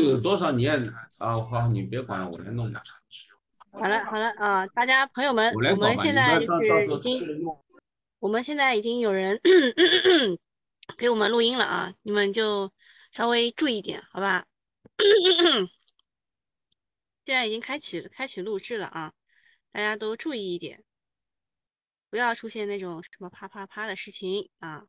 有多少年啊？好，你别管，我来弄吧。好了好了啊，大家朋友们，我们现在是已经，我们现在已经有人 给我们录音了啊，你们就稍微注意点，好吧？现在已经开启开启录制了啊，大家都注意一点，不要出现那种什么啪啪啪的事情啊。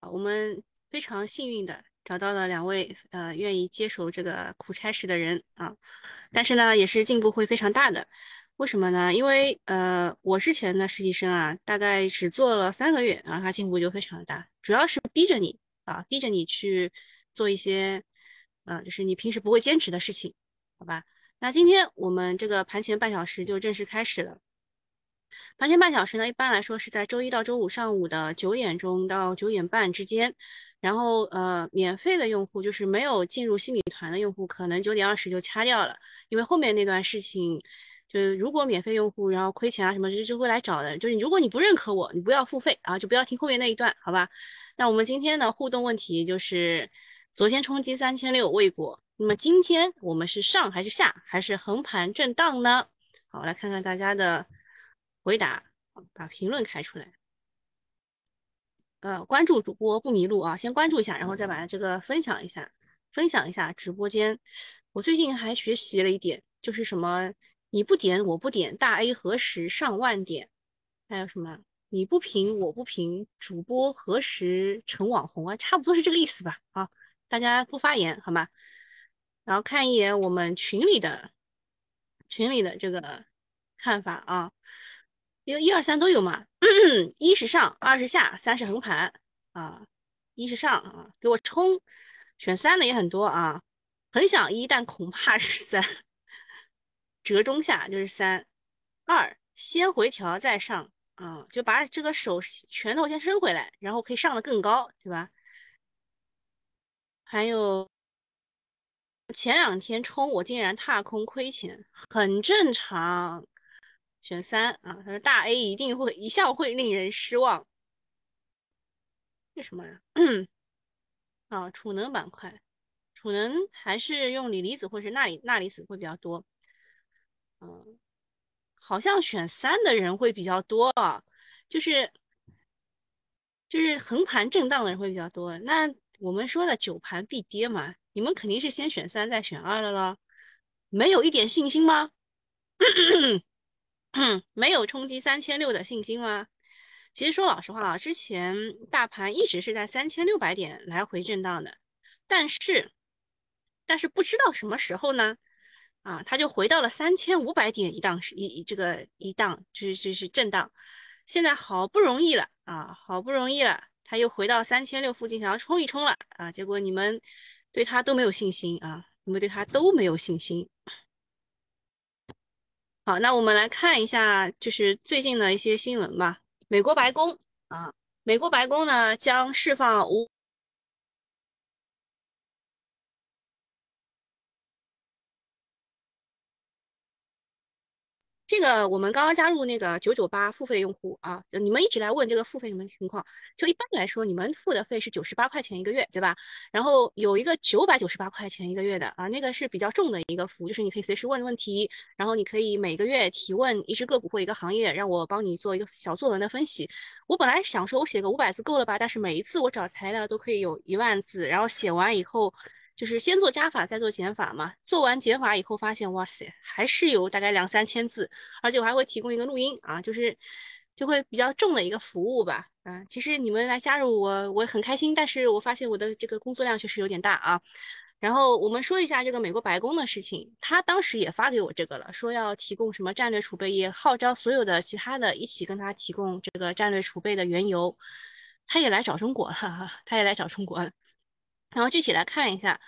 我们非常幸运的找到了两位呃愿意接手这个苦差事的人啊，但是呢，也是进步会非常大的。为什么呢？因为呃，我之前的实习生啊，大概只做了三个月啊，他进步就非常的大，主要是逼着你啊，逼着你去做一些。嗯，就是你平时不会坚持的事情，好吧？那今天我们这个盘前半小时就正式开始了。盘前半小时呢，一般来说是在周一到周五上午的九点钟到九点半之间。然后呃，免费的用户就是没有进入新米团的用户，可能九点二十就掐掉了，因为后面那段事情，就是如果免费用户然后亏钱啊什么，就就会来找的。就是如果你不认可我，你不要付费啊，就不要听后面那一段，好吧？那我们今天的互动问题就是。昨天冲击三千六未果，那么今天我们是上还是下，还是横盘震荡呢？好，我来看看大家的回答，把评论开出来。呃，关注主播不迷路啊，先关注一下，然后再把这个分享一下，分享一下直播间。我最近还学习了一点，就是什么你不点我不点，大 A 何时上万点？还有什么你不评我不评，主播何时成网红啊？差不多是这个意思吧？啊。大家不发言好吗？然后看一眼我们群里的群里的这个看法啊，因为一二三都有嘛。一是上，二是下，三是横盘啊。一是上啊，给我冲，选三的也很多啊。很想一，但恐怕是三。折中下就是三。二先回调再上啊，就把这个手拳头先伸回来，然后可以上的更高，对吧？还有前两天冲我竟然踏空亏钱，很正常。选三啊，他说大 A 一定会一向会令人失望。为什么呀？啊，储能板块，储能还是用锂离子或者是钠锂钠离子会比较多。嗯，好像选三的人会比较多啊，就是就是横盘震荡的人会比较多。那。我们说的九盘必跌嘛，你们肯定是先选三再选二的了，没有一点信心吗？没有冲击三千六的信心吗？其实说老实话啊，之前大盘一直是在三千六百点来回震荡的，但是但是不知道什么时候呢，啊，它就回到了三千五百点一档一这个一档就是就是震荡，现在好不容易了啊，好不容易了。它又回到三千六附近，想要冲一冲了啊！结果你们对它都没有信心啊！你们对它都没有信心。好，那我们来看一下，就是最近的一些新闻吧。美国白宫啊，美国白宫呢将释放五。这个我们刚刚加入那个九九八付费用户啊，你们一直来问这个付费什么情况？就一般来说，你们付的费是九十八块钱一个月，对吧？然后有一个九百九十八块钱一个月的啊，那个是比较重的一个服务，就是你可以随时问问题，然后你可以每个月提问一只个股或一个行业，让我帮你做一个小作文的分析。我本来想说我写个五百字够了吧，但是每一次我找材料都可以有一万字，然后写完以后。就是先做加法，再做减法嘛。做完减法以后，发现哇塞，还是有大概两三千字，而且我还会提供一个录音啊，就是就会比较重的一个服务吧。啊，其实你们来加入我，我很开心，但是我发现我的这个工作量确实有点大啊。然后我们说一下这个美国白宫的事情，他当时也发给我这个了，说要提供什么战略储备，也号召所有的其他的一起跟他提供这个战略储备的原油。他也来找中国，哈哈，他也来找中国了。然后具体来看一下，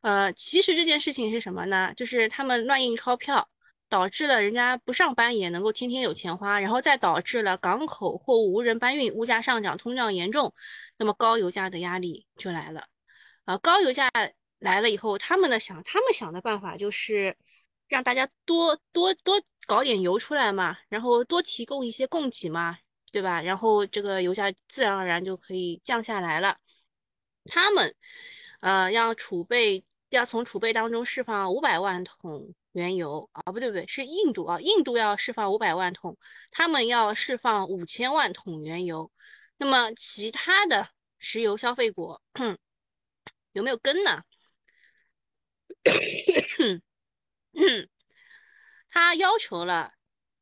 呃，其实这件事情是什么呢？就是他们乱印钞票，导致了人家不上班也能够天天有钱花，然后再导致了港口货物无人搬运，物价上涨，通胀严重，那么高油价的压力就来了。啊，高油价来了以后，他们呢想，他们想的办法就是让大家多多多搞点油出来嘛，然后多提供一些供给嘛，对吧？然后这个油价自然而然就可以降下来了。他们，呃，要储备，要从储备当中释放五百万桶原油啊，不对不对，是印度啊，印度要释放五百万桶，他们要释放五千万桶原油。那么其他的石油消费国有没有跟呢？他要求了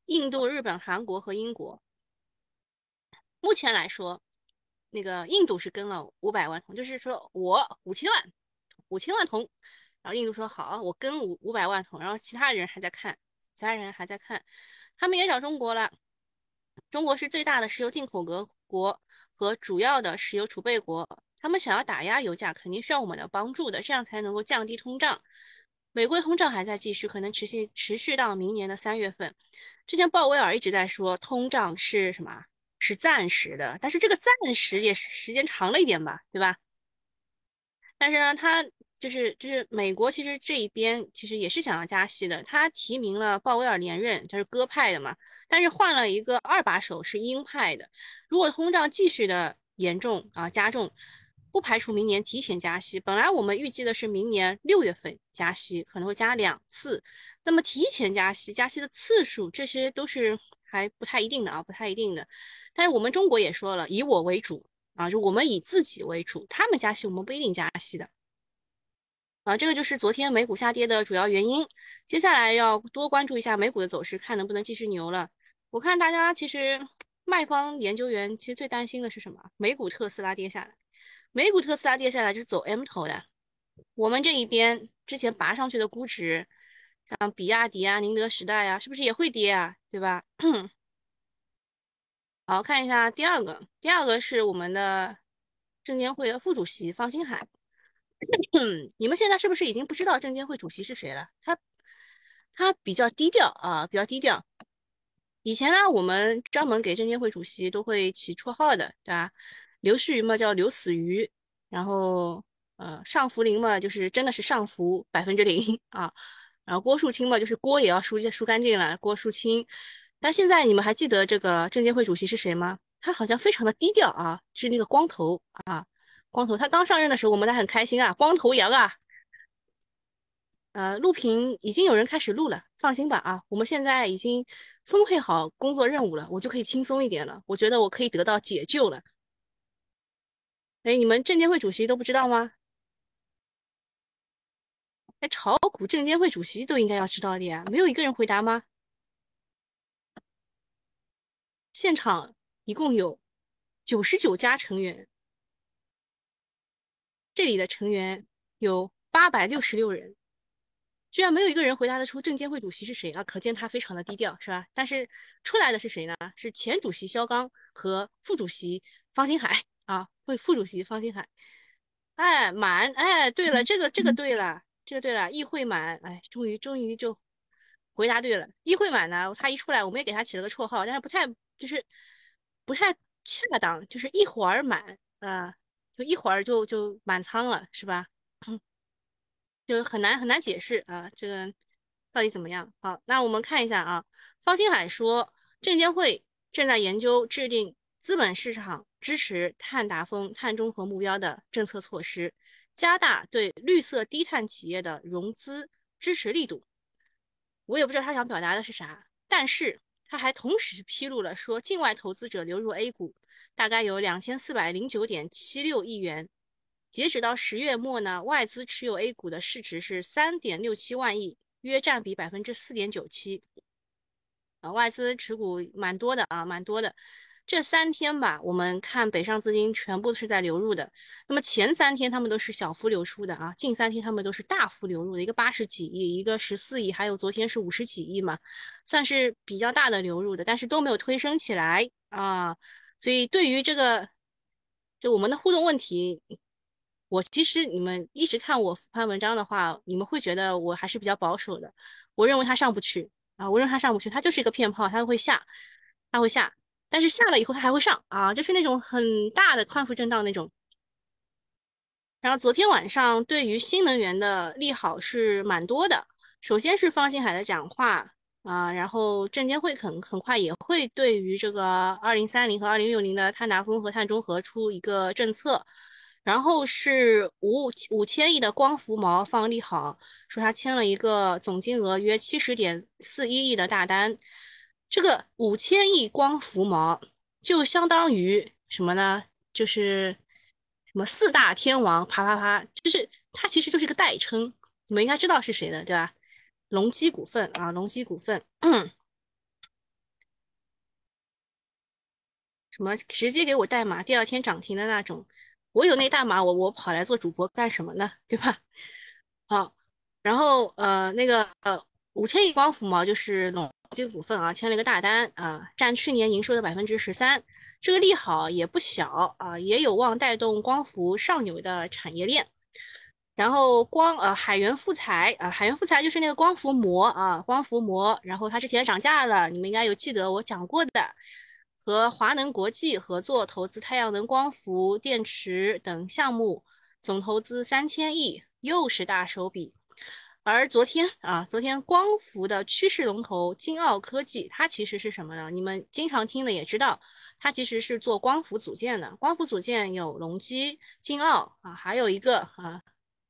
印度、日本、韩国和英国。目前来说，那个印度是跟了五百万桶，就是说我五千万，五千万桶。然后印度说好，我跟五五百万桶。然后其他人还在看，其他人还在看，他们也找中国了。中国是最大的石油进口国国和主要的石油储备国，他们想要打压油价，肯定需要我们的帮助的，这样才能够降低通胀。美国通胀还在继续，可能持续持续到明年的三月份。之前鲍威尔一直在说通胀是什么？是暂时的，但是这个暂时也时间长了一点吧，对吧？但是呢，他就是就是美国其实这一边其实也是想要加息的，他提名了鲍威尔连任，就是鸽派的嘛，但是换了一个二把手是鹰派的。如果通胀继续的严重啊加重。不排除明年提前加息。本来我们预计的是明年六月份加息，可能会加两次。那么提前加息，加息的次数，这些都是还不太一定的啊，不太一定的。但是我们中国也说了，以我为主啊，就我们以自己为主。他们加息，我们不一定加息的啊。这个就是昨天美股下跌的主要原因。接下来要多关注一下美股的走势，看能不能继续牛了。我看大家其实卖方研究员其实最担心的是什么？美股特斯拉跌下来。美股特斯拉跌下来就是走 M 头的，我们这一边之前拔上去的估值，像比亚迪啊、宁德时代啊，是不是也会跌啊？对吧？好，看一下第二个，第二个是我们的证监会的副主席方星海。你们现在是不是已经不知道证监会主席是谁了？他他比较低调啊，比较低调。以前呢，我们专门给证监会主席都会起绰号的，对吧？刘士余嘛叫刘死鱼，然后呃上福林嘛就是真的是上浮百分之零啊，然后郭树清嘛就是锅也要输输干净了，郭树清。那现在你们还记得这个证监会主席是谁吗？他好像非常的低调啊，是那个光头啊，光头。他刚上任的时候我们还很开心啊，光头羊啊。呃，录屏已经有人开始录了，放心吧啊，我们现在已经分配好工作任务了，我就可以轻松一点了，我觉得我可以得到解救了。哎，你们证监会主席都不知道吗？哎，炒股证监会主席都应该要知道的呀，没有一个人回答吗？现场一共有九十九家成员，这里的成员有八百六十六人，居然没有一个人回答得出证监会主席是谁啊？可见他非常的低调，是吧？但是出来的是谁呢？是前主席肖钢和副主席方星海。啊，副副主席方星海，哎，满，哎，对了，这个这个对了，这个对了，议会满，哎，终于终于就回答对了。议会满呢，他一出来，我们也给他起了个绰号，但是不太就是不太恰当，就是一会儿满啊，就一会儿就就满仓了，是吧？就很难很难解释啊，这个到底怎么样？好，那我们看一下啊，方星海说，证监会正在研究制定资本市场。支持碳达峰、碳中和目标的政策措施，加大对绿色低碳企业的融资支持力度。我也不知道他想表达的是啥，但是他还同时披露了说，境外投资者流入 A 股大概有两千四百零九点七六亿元。截止到十月末呢，外资持有 A 股的市值是三点六七万亿，约占比百分之四点九七。啊，外资持股蛮多的啊，蛮多的。这三天吧，我们看北上资金全部是在流入的。那么前三天他们都是小幅流出的啊，近三天他们都是大幅流入的，一个八十几亿，一个十四亿，还有昨天是五十几亿嘛，算是比较大的流入的，但是都没有推升起来啊。所以对于这个，就我们的互动问题，我其实你们一直看我复盘文章的话，你们会觉得我还是比较保守的。我认为它上不去啊，我认为它上不去，它就是一个骗炮，它会下，它会下。但是下了以后它还会上啊，就是那种很大的宽幅震荡那种。然后昨天晚上对于新能源的利好是蛮多的，首先是方星海的讲话啊，然后证监会很很快也会对于这个二零三零和二零六零的碳达峰和碳中和出一个政策，然后是五五千亿的光伏毛放利好，说他签了一个总金额约七十点四一亿的大单。这个五千亿光伏毛就相当于什么呢？就是什么四大天王啪啪啪，就是它其实就是个代称，你们应该知道是谁的，对吧？隆基股份啊，隆基股份，嗯，什么直接给我代码，第二天涨停的那种。我有那大码，我我跑来做主播干什么呢？对吧？好，然后呃那个呃五千亿光伏毛就是隆基股份啊，签了一个大单啊，占去年营收的百分之十三，这个利好也不小啊，也有望带动光伏上游的产业链。然后光呃海源富材啊，海源富材就是那个光伏膜啊，光伏膜，然后它之前涨价了，你们应该有记得我讲过的。和华能国际合作投资太阳能光伏电池等项目，总投资三千亿，又是大手笔。而昨天啊，昨天光伏的趋势龙头金奥科技，它其实是什么呢？你们经常听的也知道，它其实是做光伏组件的。光伏组件有隆基、金奥啊，还有一个啊，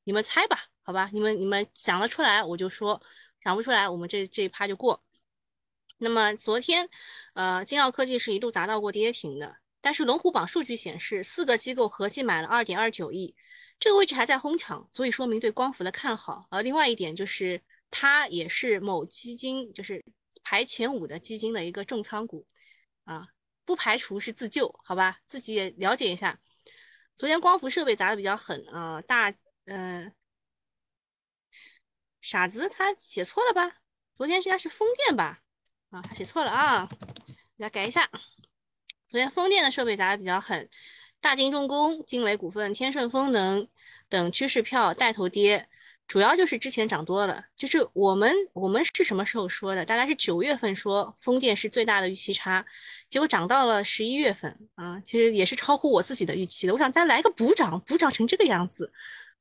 你们猜吧，好吧？你们你们想得出来我就说，想不出来我们这这一趴就过。那么昨天，呃，金奥科技是一度砸到过跌停的，但是龙虎榜数据显示，四个机构合计买了二点二九亿，这个位置还在哄抢，足以说明对光伏的看好。而另外一点就是，它也是某基金就是排前五的基金的一个重仓股，啊，不排除是自救，好吧，自己也了解一下。昨天光伏设备砸的比较狠啊，大，嗯，傻子他写错了吧？昨天应该是风电吧？啊，他写错了啊，给他改一下。昨天风电的设备砸的比较狠，大金重工、金雷股份、天顺风能等趋势票带头跌，主要就是之前涨多了。就是我们我们是什么时候说的？大概是九月份说风电是最大的预期差，结果涨到了十一月份啊，其实也是超乎我自己的预期的。我想再来个补涨，补涨成这个样子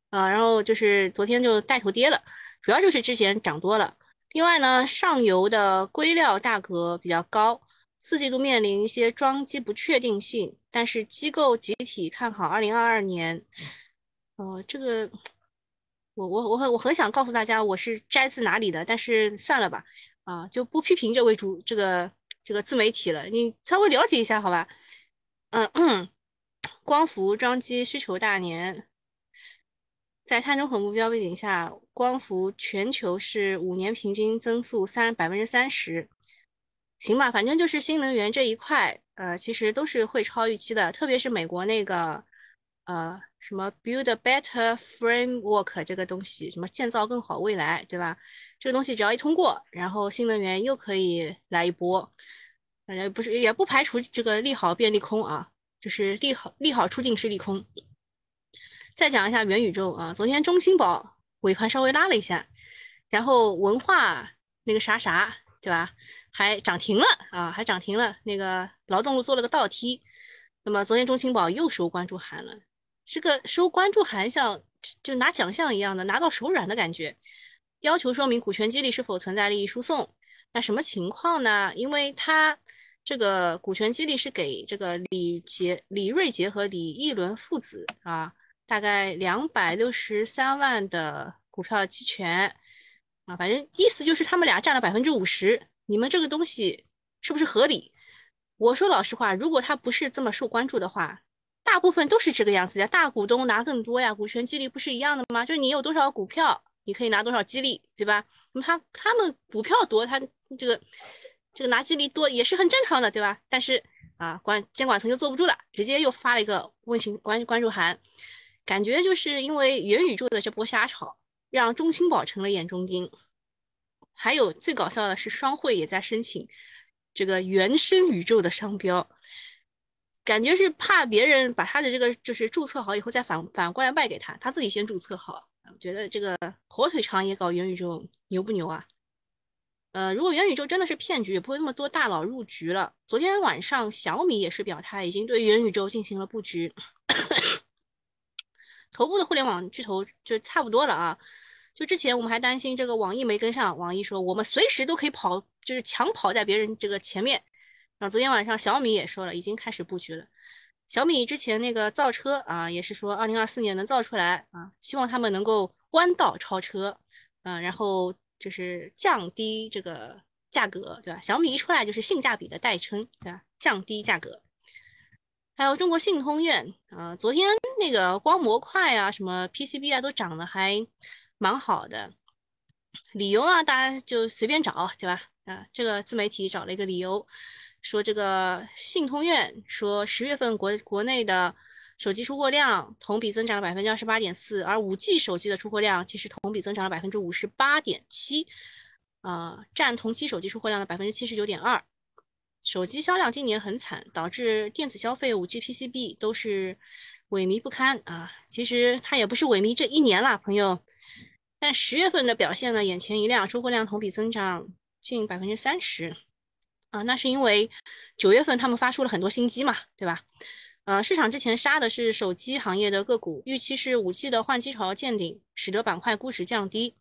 啊，然后就是昨天就带头跌了，主要就是之前涨多了。另外呢，上游的硅料价格比较高，四季度面临一些装机不确定性，但是机构集体看好二零二二年。呃，这个我我我很我很想告诉大家我是摘自哪里的，但是算了吧，啊，就不批评这位主这个这个自媒体了，你稍微了解一下好吧？嗯嗯，光伏装机需求大年。在碳中和目标背景下，光伏全球是五年平均增速三百分之三十，行吧，反正就是新能源这一块，呃，其实都是会超预期的，特别是美国那个，呃，什么 Build a Better Framework 这个东西，什么建造更好未来，对吧？这个东西只要一通过，然后新能源又可以来一波，反正不是也不排除这个利好变利空啊，就是利好利好出尽是利空。再讲一下元宇宙啊，昨天中青宝尾盘稍微拉了一下，然后文化那个啥啥，对吧？还涨停了啊，还涨停了。那个劳动路做了个倒梯，那么昨天中青宝又收关注函了，这个收关注函像就拿奖项一样的，拿到手软的感觉。要求说明股权激励是否存在利益输送，那什么情况呢？因为他这个股权激励是给这个李杰、李瑞杰和李义伦父子啊。大概两百六十三万的股票期权啊，反正意思就是他们俩占了百分之五十。你们这个东西是不是合理？我说老实话，如果他不是这么受关注的话，大部分都是这个样子的。大股东拿更多呀，股权激励不是一样的吗？就是你有多少股票，你可以拿多少激励，对吧？那么他他们股票多，他这个这个拿激励多也是很正常的，对吧？但是啊，管监管层就坐不住了，直接又发了一个问询关关注函。感觉就是因为元宇宙的这波瞎炒，让中青宝成了眼中钉。还有最搞笑的是，双汇也在申请这个原生宇宙的商标，感觉是怕别人把他的这个就是注册好以后再反反过来卖给他，他自己先注册好。我觉得这个火腿肠也搞元宇宙，牛不牛啊？呃，如果元宇宙真的是骗局，也不会那么多大佬入局了。昨天晚上小米也是表态，已经对元宇宙进行了布局。头部的互联网巨头就差不多了啊！就之前我们还担心这个网易没跟上，网易说我们随时都可以跑，就是抢跑在别人这个前面。然后昨天晚上小米也说了，已经开始布局了。小米之前那个造车啊，也是说二零二四年能造出来啊，希望他们能够弯道超车，嗯，然后就是降低这个价格，对吧？小米一出来就是性价比的代称，对吧？降低价格。还有中国信通院啊，昨天那个光模块啊，什么 PCB 啊，都涨得还蛮好的。理由啊，大家就随便找，对吧？啊，这个自媒体找了一个理由。说这个信通院说十月份国国内的手机出货量同比增长了百分之二十八点四，而五 G 手机的出货量其实同比增长了百分之五十八点七，啊，占同期手机出货量的百分之七十九点二。手机销量今年很惨，导致电子消费、五 G PCB 都是萎靡不堪啊。其实它也不是萎靡这一年了，朋友。但十月份的表现呢，眼前一亮，出货量同比增长近百分之三十。啊，那是因为九月份他们发出了很多新机嘛，对吧？呃，市场之前杀的是手机行业的个股，预期是五 G 的换机潮见顶，使得板块估值降低。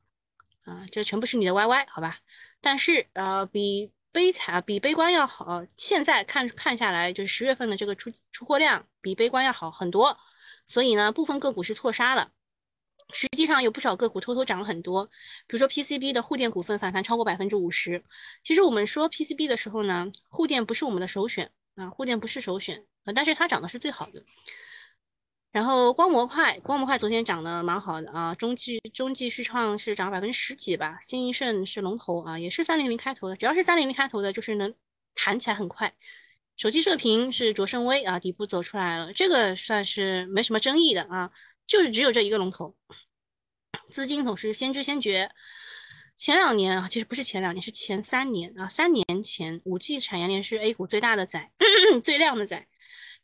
啊，这全部是你的 YY，好吧？但是呃，比悲惨比悲观要好。现在看看下来，就是十月份的这个出出货量比悲观要好很多，所以呢，部分个股是错杀了。实际上有不少个股偷偷涨了很多，比如说 PCB 的沪电股份反弹超过百分之五十。其实我们说 PCB 的时候呢，沪电不是我们的首选啊，沪电不是首选啊，但是它涨的是最好的。然后光模块，光模块昨天涨得蛮好的啊，中继中继续创是涨了百分之十几吧，新一盛是龙头啊，也是三零零开头的，只要是三零零开头的，就是能弹起来很快。手机射频是卓胜微啊，底部走出来了，这个算是没什么争议的啊。就是只有这一个龙头，资金总是先知先觉。前两年啊，其实不是前两年，是前三年啊。三年前，五 G 产业链是 A 股最大的仔，最亮的仔。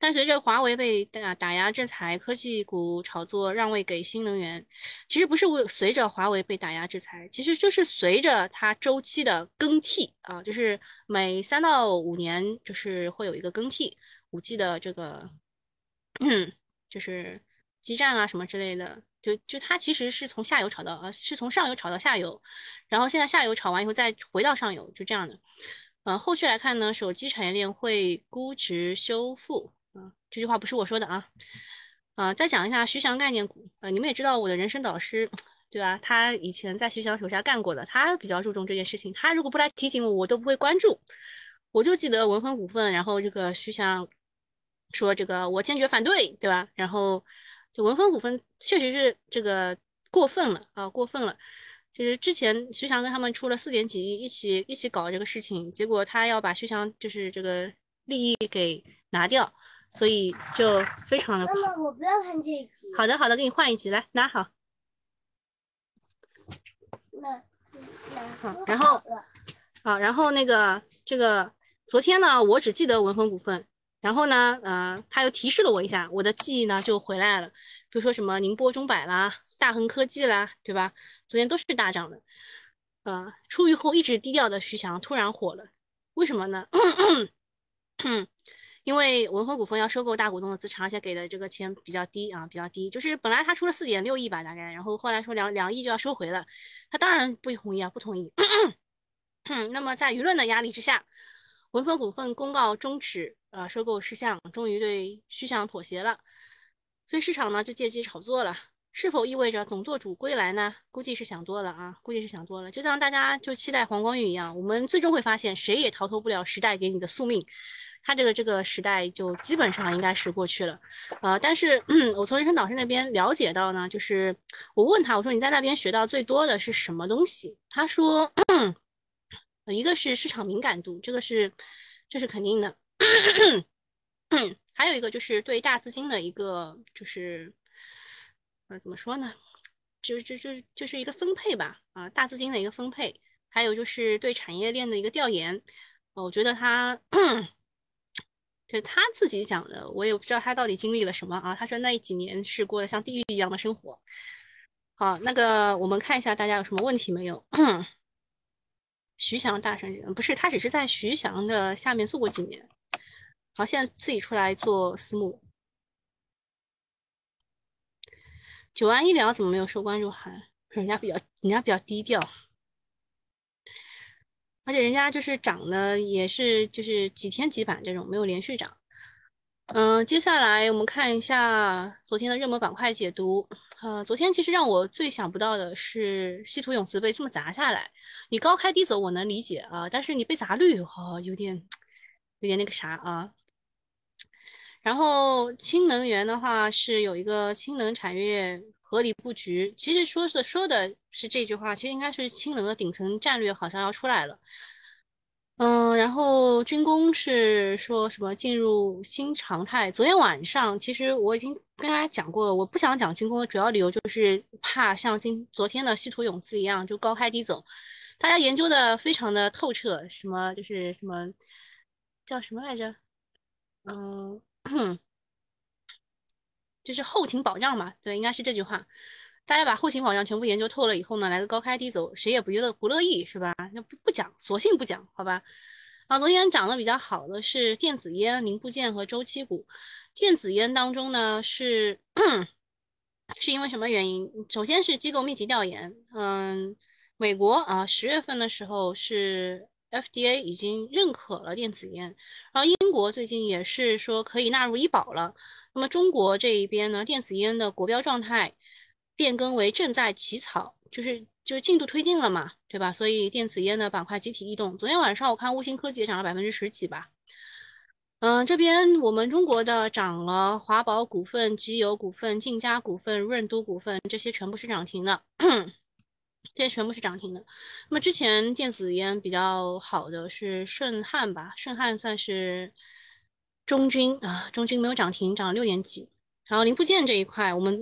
但随着华为被打打压制裁，科技股炒作让位给新能源。其实不是为随着华为被打压制裁，其实就是随着它周期的更替啊，就是每三到五年就是会有一个更替五 G 的这个，嗯，就是。基站啊什么之类的，就就它其实是从下游炒到呃，是从上游炒到下游，然后现在下游炒完以后再回到上游，就这样的。呃，后续来看呢，手机产业链会估值修复啊，这句话不是我说的啊。啊，再讲一下徐翔概念股，呃，你们也知道我的人生导师，对吧？他以前在徐翔手下干过的，他比较注重这件事情。他如果不来提醒我，我都不会关注。我就记得文峰股份，然后这个徐翔说这个我坚决反对，对吧？然后。就文峰股份确实是这个过分了啊，过分了。就是之前徐翔跟他们出了四点几亿，一起一起搞这个事情，结果他要把徐翔就是这个利益给拿掉，所以就非常的。妈妈，我不要看这一集。好的，好的，给你换一集来拿好。那那好，然后好，然后那个这个昨天呢，我只记得文峰股份。然后呢，呃，他又提示了我一下，我的记忆呢就回来了。比如说什么宁波中百啦、大恒科技啦，对吧？昨天都是大涨的。呃，出狱后一直低调的徐翔突然火了，为什么呢？因为文峰股份要收购大股东的资产，而且给的这个钱比较低啊，比较低。就是本来他出了四点六亿吧，大概，然后后来说两两亿就要收回了，他当然不同意啊，不同意。那么在舆论的压力之下。文峰股份公告终止，呃，收购事项，终于对徐翔妥协了，所以市场呢就借机炒作了。是否意味着总舵主归来呢？估计是想多了啊，估计是想多了。就像大家就期待黄光裕一样，我们最终会发现，谁也逃脱不了时代给你的宿命。他这个这个时代就基本上应该是过去了，呃，但是我从人生导师那边了解到呢，就是我问他，我说你在那边学到最多的是什么东西？他说。一个是市场敏感度，这个是这是肯定的。还有一个就是对大资金的一个就是呃怎么说呢？就就就就是一个分配吧，啊，大资金的一个分配。还有就是对产业链的一个调研。我觉得他就他自己讲的，我也不知道他到底经历了什么啊。他说那几年是过得像地狱一样的生活。好，那个我们看一下大家有什么问题没有？徐翔大神不是他，只是在徐翔的下面做过几年。好，现在自己出来做私募。九安医疗怎么没有收关注函？人家比较，人家比较低调，而且人家就是涨的也是就是几天几板这种，没有连续涨。嗯，接下来我们看一下昨天的热门板块解读。呃，昨天其实让我最想不到的是稀土永磁被这么砸下来。你高开低走我能理解啊，但是你被砸绿，哦，有点有点那个啥啊。然后氢能源的话是有一个氢能产业合理布局，其实说是说的是这句话，其实应该是氢能的顶层战略好像要出来了。嗯，然后军工是说什么进入新常态？昨天晚上其实我已经跟大家讲过，我不想讲军工的主要理由就是怕像今昨天的稀土永磁一样就高开低走。大家研究的非常的透彻，什么就是什么叫什么来着？嗯。就是后勤保障嘛，对，应该是这句话。大家把后勤保障全部研究透了以后呢，来个高开低走，谁也不乐不乐意，是吧？那不不讲，索性不讲，好吧？啊，昨天涨得比较好的是电子烟、零部件和周期股。电子烟当中呢，是是因为什么原因？首先是机构密集调研，嗯，美国啊，十月份的时候是。FDA 已经认可了电子烟，然后英国最近也是说可以纳入医保了。那么中国这一边呢，电子烟的国标状态变更为正在起草，就是就是进度推进了嘛，对吧？所以电子烟的板块集体异动。昨天晚上我看悟星科技也涨了百分之十几吧。嗯，这边我们中国的涨了，华宝股份、机油股份、晋嘉股份、润都股份这些全部是涨停的。这些全部是涨停的。那么之前电子烟比较好的是顺汉吧？顺汉算是中军啊，中军没有涨停，涨了六点几。然后零部件这一块，我们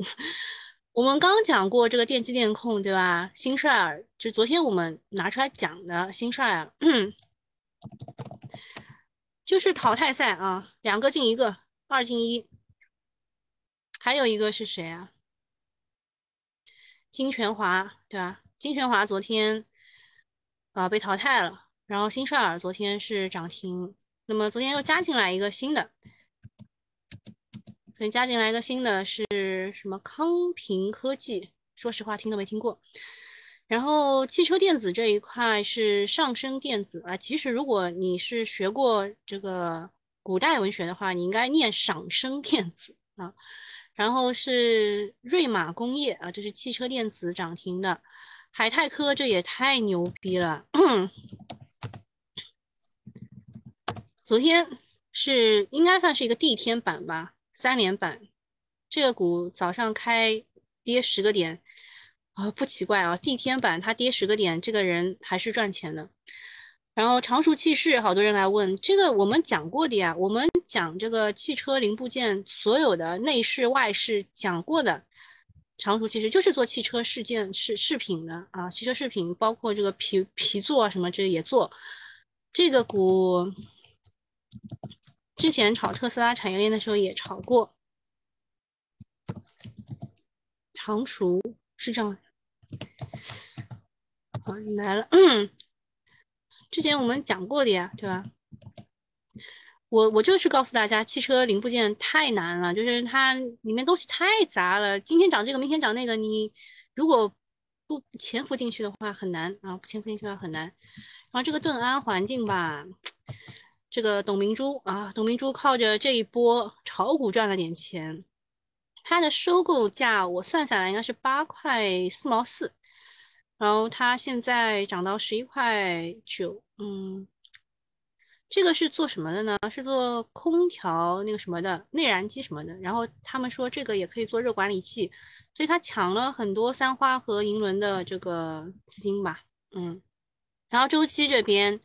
我们刚讲过这个电机电控，对吧？新帅尔就昨天我们拿出来讲的新帅尔，就是淘汰赛啊，两个进一个，二进一。还有一个是谁啊？金泉华，对吧？金泉华昨天啊被淘汰了，然后新帅尔昨天是涨停，那么昨天又加进来一个新的，所以加进来一个新的是什么？康平科技，说实话听都没听过。然后汽车电子这一块是上升电子啊，其实如果你是学过这个古代文学的话，你应该念上升电子啊。然后是瑞马工业啊，这是汽车电子涨停的。海泰科这也太牛逼了！昨天是应该算是一个地天板吧，三连板。这个股早上开跌十个点啊，不奇怪啊，地天板它跌十个点，这个人还是赚钱的。然后常熟汽士，好多人来问这个，我们讲过的呀，我们讲这个汽车零部件所有的内饰外饰讲过的。常熟其实就是做汽车饰件饰饰品的啊，汽车饰品包括这个皮皮座啊什么这也做。这个股之前炒特斯拉产业链的时候也炒过。常熟是这样，好你来了，嗯之前我们讲过的呀，对吧？我我就是告诉大家，汽车零部件太难了，就是它里面东西太杂了。今天涨这个，明天涨那个，你如果不潜伏进去的话，很难啊！不潜伏进去的话很难。然后这个盾安环境吧，这个董明珠啊，董明珠靠着这一波炒股赚了点钱。它的收购价我算下来应该是八块四毛四，然后它现在涨到十一块九，嗯。这个是做什么的呢？是做空调那个什么的内燃机什么的。然后他们说这个也可以做热管理器，所以他抢了很多三花和银轮的这个资金吧。嗯，然后周期这边，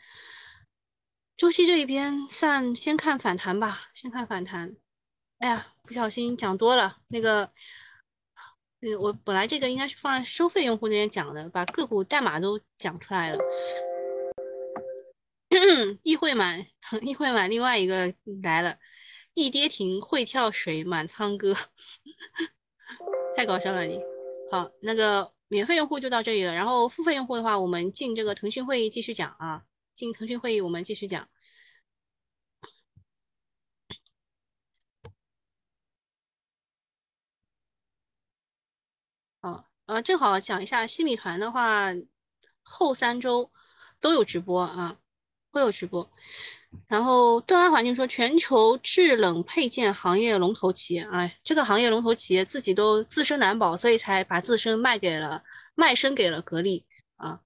周期这一边算先看反弹吧，先看反弹。哎呀，不小心讲多了。那个，那个我本来这个应该是放在收费用户那边讲的，把个股代码都讲出来了。易会满，易会满，另外一个来了，一跌停会跳水满仓哥，太搞笑了你。好，那个免费用户就到这里了，然后付费用户的话，我们进这个腾讯会议继续讲啊，进腾讯会议我们继续讲。哦，呃，正好讲一下西米团的话，后三周都有直播啊。会有直播，然后盾安环境说，全球制冷配件行业龙头企业，哎，这个行业龙头企业自己都自身难保，所以才把自身卖给了卖身给了格力啊！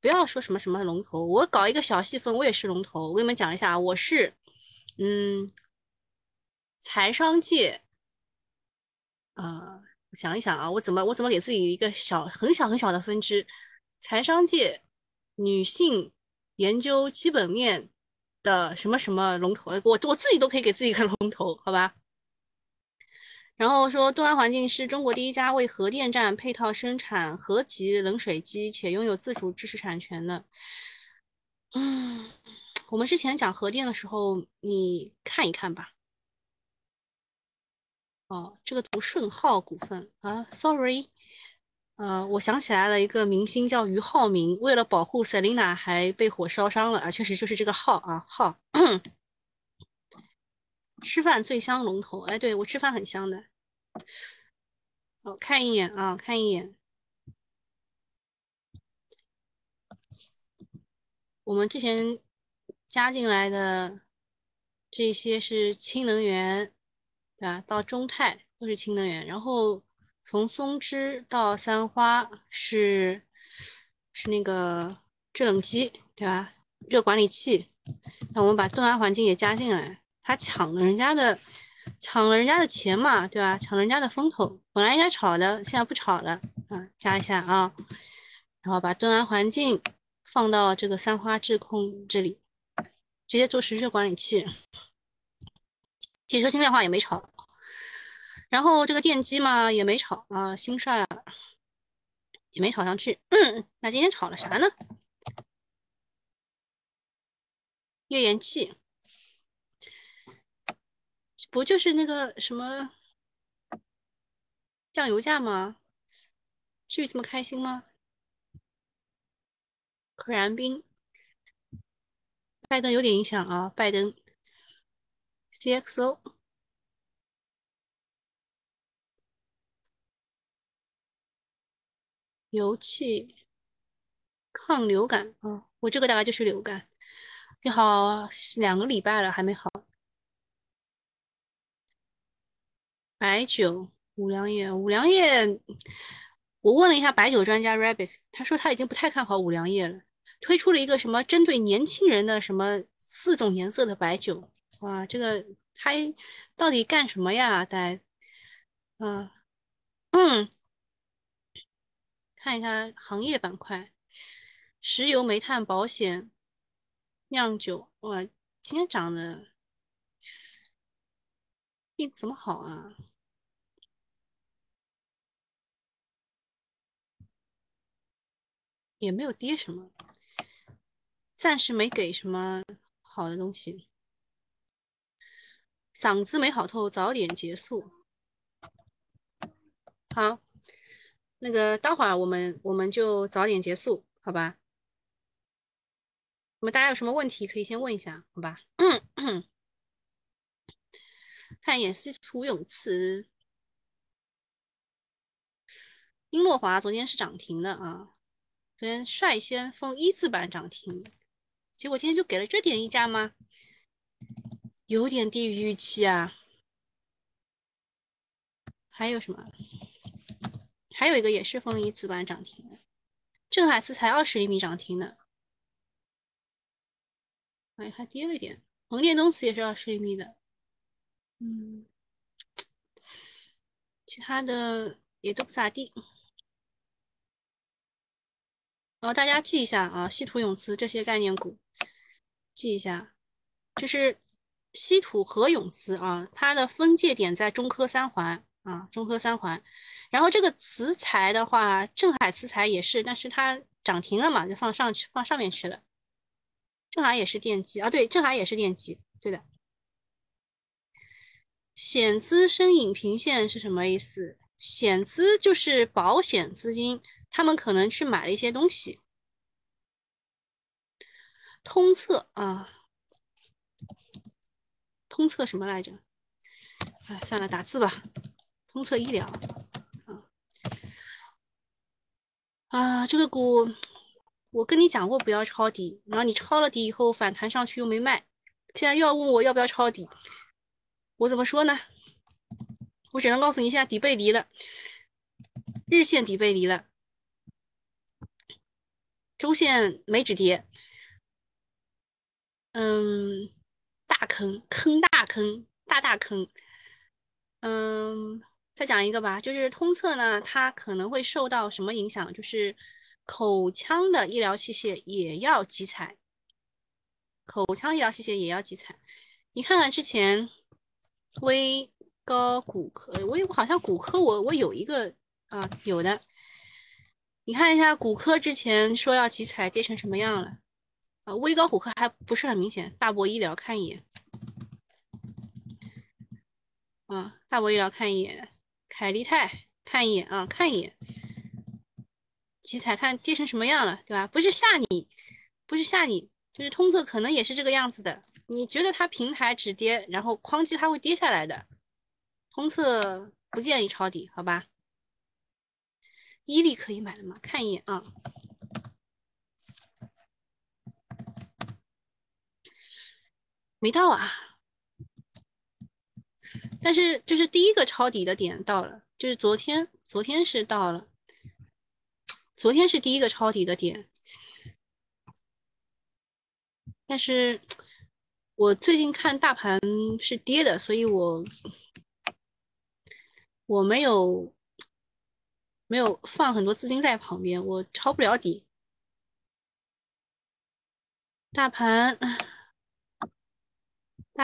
不要说什么什么龙头，我搞一个小细分，我也是龙头。我跟你们讲一下，我是嗯，财商界，呃，想一想啊，我怎么我怎么给自己一个小很小很小的分支？财商界女性研究基本面。的什么什么龙头，我我自己都可以给自己一个 龙头，好吧？然后说，东安环境是中国第一家为核电站配套生产核级冷水机且拥有自主知识产权的。嗯，我们之前讲核电的时候，你看一看吧。哦，这个读顺浩股份啊，sorry。呃，我想起来了一个明星叫俞灏明，为了保护 Selina 还被火烧伤了啊，确实就是这个浩啊浩。吃饭最香龙头，哎，对我吃饭很香的。哦，看一眼啊，看一眼。我们之前加进来的这些是氢能源，对吧？到中泰都是氢能源，然后。从松枝到三花是是那个制冷机，对吧？热管理器。那我们把盾安环境也加进来，他抢了人家的，抢了人家的钱嘛，对吧？抢了人家的风头，本来应该炒的，现在不炒了啊，加一下啊。然后把盾安环境放到这个三花智控这里，直接做实热管理器。汽车轻量化也没炒。然后这个电机嘛也没炒啊，新帅也没炒上去。嗯，那今天炒了啥呢？页岩气，不就是那个什么酱油价吗？至于这么开心吗？可燃冰，拜登有点影响啊，拜登，CXO。油气抗流感啊，我这个大概就是流感。你好，两个礼拜了还没好。白酒，五粮液，五粮液，我问了一下白酒专家 Rabbit，他说他已经不太看好五粮液了，推出了一个什么针对年轻人的什么四种颜色的白酒。哇，这个还到底干什么呀？大家，嗯嗯。看一下行业板块，石油、煤炭、保险、酿酒，哇，今天涨的，你怎么好啊？也没有跌什么，暂时没给什么好的东西。嗓子没好透，早点结束。好。那个，待会儿我们我们就早点结束，好吧？那么大家有什么问题可以先问一下，好吧？看一眼稀土永磁，英洛华昨天是涨停的啊，昨天率先封一字板涨停，结果今天就给了这点溢价吗？有点低于预期啊。还有什么？还有一个也是丰一字板涨停的，镇海磁才二十厘米涨停的，哎，还跌了一点。恒电东磁也是二十厘米的，嗯，其他的也都不咋地。然后大家记一下啊，稀土永磁这些概念股，记一下，就是稀土和永磁啊，它的分界点在中科三环。啊，中科三环，然后这个磁材的话，镇海磁材也是，但是它涨停了嘛，就放上去，放上面去了。镇海也是电机啊，对，镇海也是电机，对的。险资深影平线是什么意思？险资就是保险资金，他们可能去买了一些东西。通策啊，通策什么来着？哎，算了，打字吧。通策医疗，啊啊，这个股我跟你讲过不要抄底，然后你抄了底以后反弹上去又没卖，现在又要问我要不要抄底，我怎么说呢？我只能告诉你，现在底背离了，日线底背离了，周线没止跌，嗯，大坑，坑大坑，大大坑，嗯，再讲一个吧，就是通策呢，它可能会受到什么影响？就是口腔的医疗器械也要集采，口腔医疗器械也要集采。你看看之前微高骨科，我有好像骨科，我我有一个啊，有的。你看一下骨科之前说要集采，跌成什么样了？啊，微高骨科还不是很明显。大博医疗看一眼，啊，大博医疗看一眼，凯利泰看一眼啊，看一眼，集采看跌成什么样了，对吧？不是吓你，不是吓你，就是通策可能也是这个样子的。你觉得它平台止跌，然后哐叽它会跌下来的。通策不建议抄底，好吧？伊利可以买了吗？看一眼啊，没到啊。但是就是第一个抄底的点到了，就是昨天，昨天是到了，昨天是第一个抄底的点。但是我最近看大盘是跌的，所以我我没有。没有放很多资金在旁边，我抄不了底。大盘，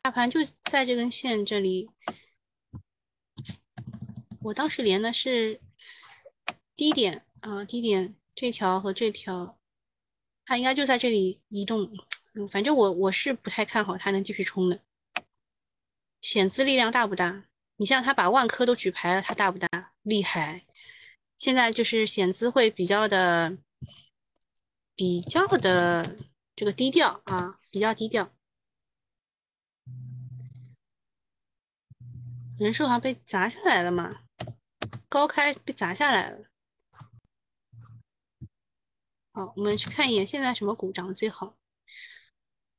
大盘就在这根线这里。我当时连的是低点啊，低点这条和这条，它应该就在这里移动。反正我我是不太看好它能继续冲的。险资力量大不大？你像他把万科都举牌了，它大不大？厉害。现在就是险资会比较的、比较的这个低调啊，比较低调。人寿好像被砸下来了嘛，高开被砸下来了。好，我们去看一眼现在什么股涨得最好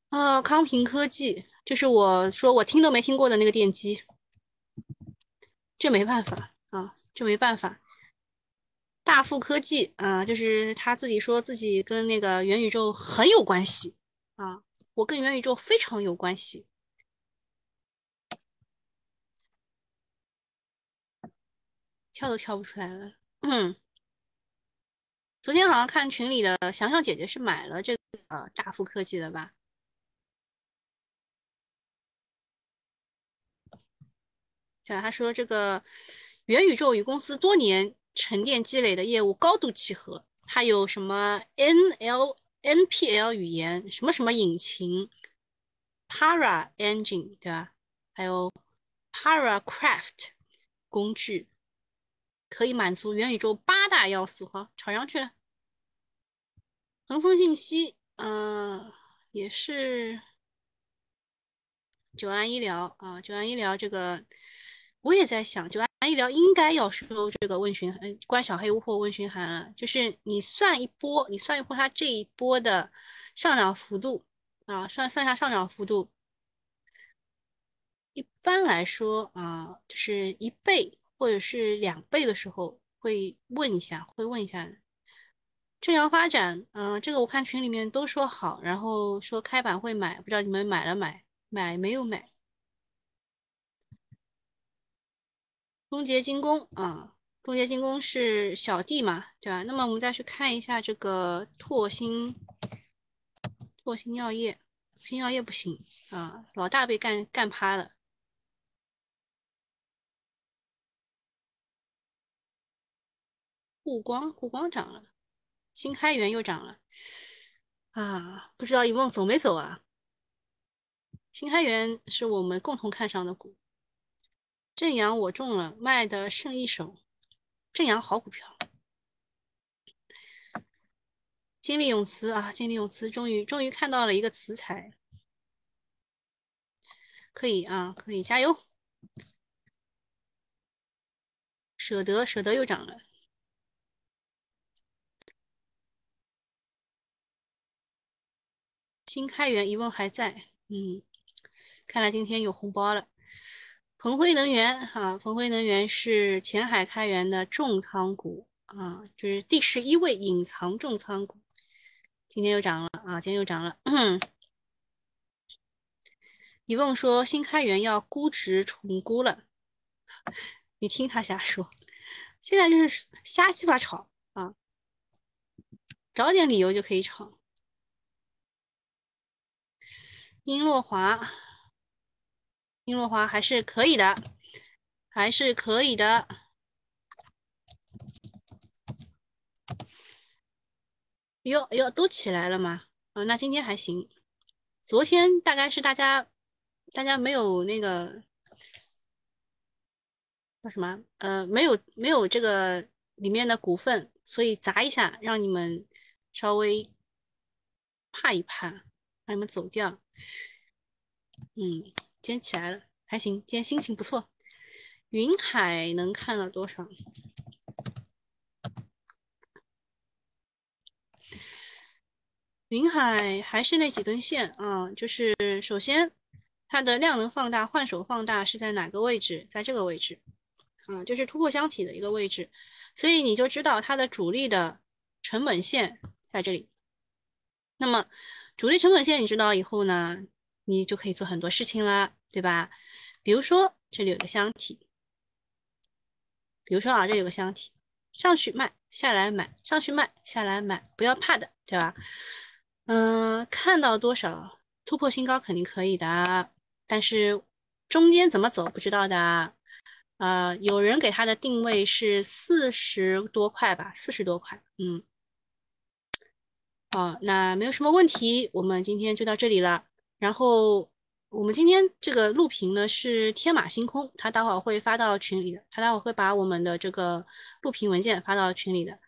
啊？康平科技，就是我说我听都没听过的那个电机，这没办法啊，这没办法。大富科技啊，就是他自己说自己跟那个元宇宙很有关系啊，我跟元宇宙非常有关系，跳都跳不出来了。嗯，昨天好像看群里的想想姐姐是买了这个大富科技的吧？对啊，他说这个元宇宙与公司多年。沉淀积累的业务高度契合，它有什么 N L N P L 语言，什么什么引擎，Para Engine 对吧？还有 Para Craft 工具，可以满足元宇宙八大要素。好，炒上去了。恒丰信息，嗯，也是九安医疗啊，九安医疗这个。我也在想，九安医疗应该要收这个问询，嗯，关小黑屋或问询函了。就是你算一波，你算一波它这一波的上涨幅度啊，算算下上涨幅度。一般来说啊，就是一倍或者是两倍的时候会问一下，会问一下。正阳发展，嗯，这个我看群里面都说好，然后说开板会买，不知道你们买了买买没有买。中捷精工啊，中捷精工是小弟嘛，对吧？那么我们再去看一下这个拓新，拓新药业，新药业不行啊，老大被干干趴了。沪光，沪光涨了，新开源又涨了，啊，不知道一梦走没走啊？新开源是我们共同看上的股。正阳我中了，卖的剩一手。正阳好股票。金利永磁啊，金利永磁终于终于看到了一个磁材，可以啊，可以加油。舍得舍得又涨了。新开源一问还在，嗯，看来今天有红包了。鹏辉能源哈，鹏辉能源是前海开源的重仓股啊，就是第十一位隐藏重仓股，今天又涨了啊，今天又涨了。你问说新开源要估值重估了，你听他瞎说，现在就是瞎鸡巴炒啊，找点理由就可以炒。英洛华，英洛华还是可以的，还是可以的。哟哟，都起来了吗？嗯，那今天还行。昨天大概是大家。大家没有那个叫什么？呃，没有没有这个里面的股份，所以砸一下，让你们稍微怕一怕，让你们走掉。嗯，今天起来了，还行，今天心情不错。云海能看了多少？云海还是那几根线啊，就是首先。它的量能放大、换手放大是在哪个位置？在这个位置，啊，就是突破箱体的一个位置，所以你就知道它的主力的成本线在这里。那么主力成本线你知道以后呢，你就可以做很多事情了，对吧？比如说这里有个箱体，比如说啊，这里有个箱体，上去卖，下来买，上去卖，下来买，不要怕的，对吧？嗯，看到多少突破新高肯定可以的。但是中间怎么走不知道的，呃，有人给他的定位是四十多块吧，四十多块，嗯，好，那没有什么问题，我们今天就到这里了。然后我们今天这个录屏呢是天马行空，他待会儿会发到群里的，他待会儿会把我们的这个录屏文件发到群里的。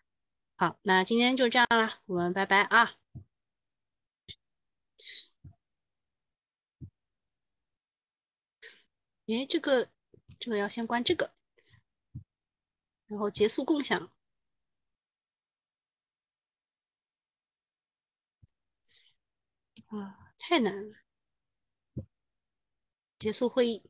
好，那今天就这样了，我们拜拜啊。哎，这个这个要先关这个，然后结束共享。啊，太难了！结束会议。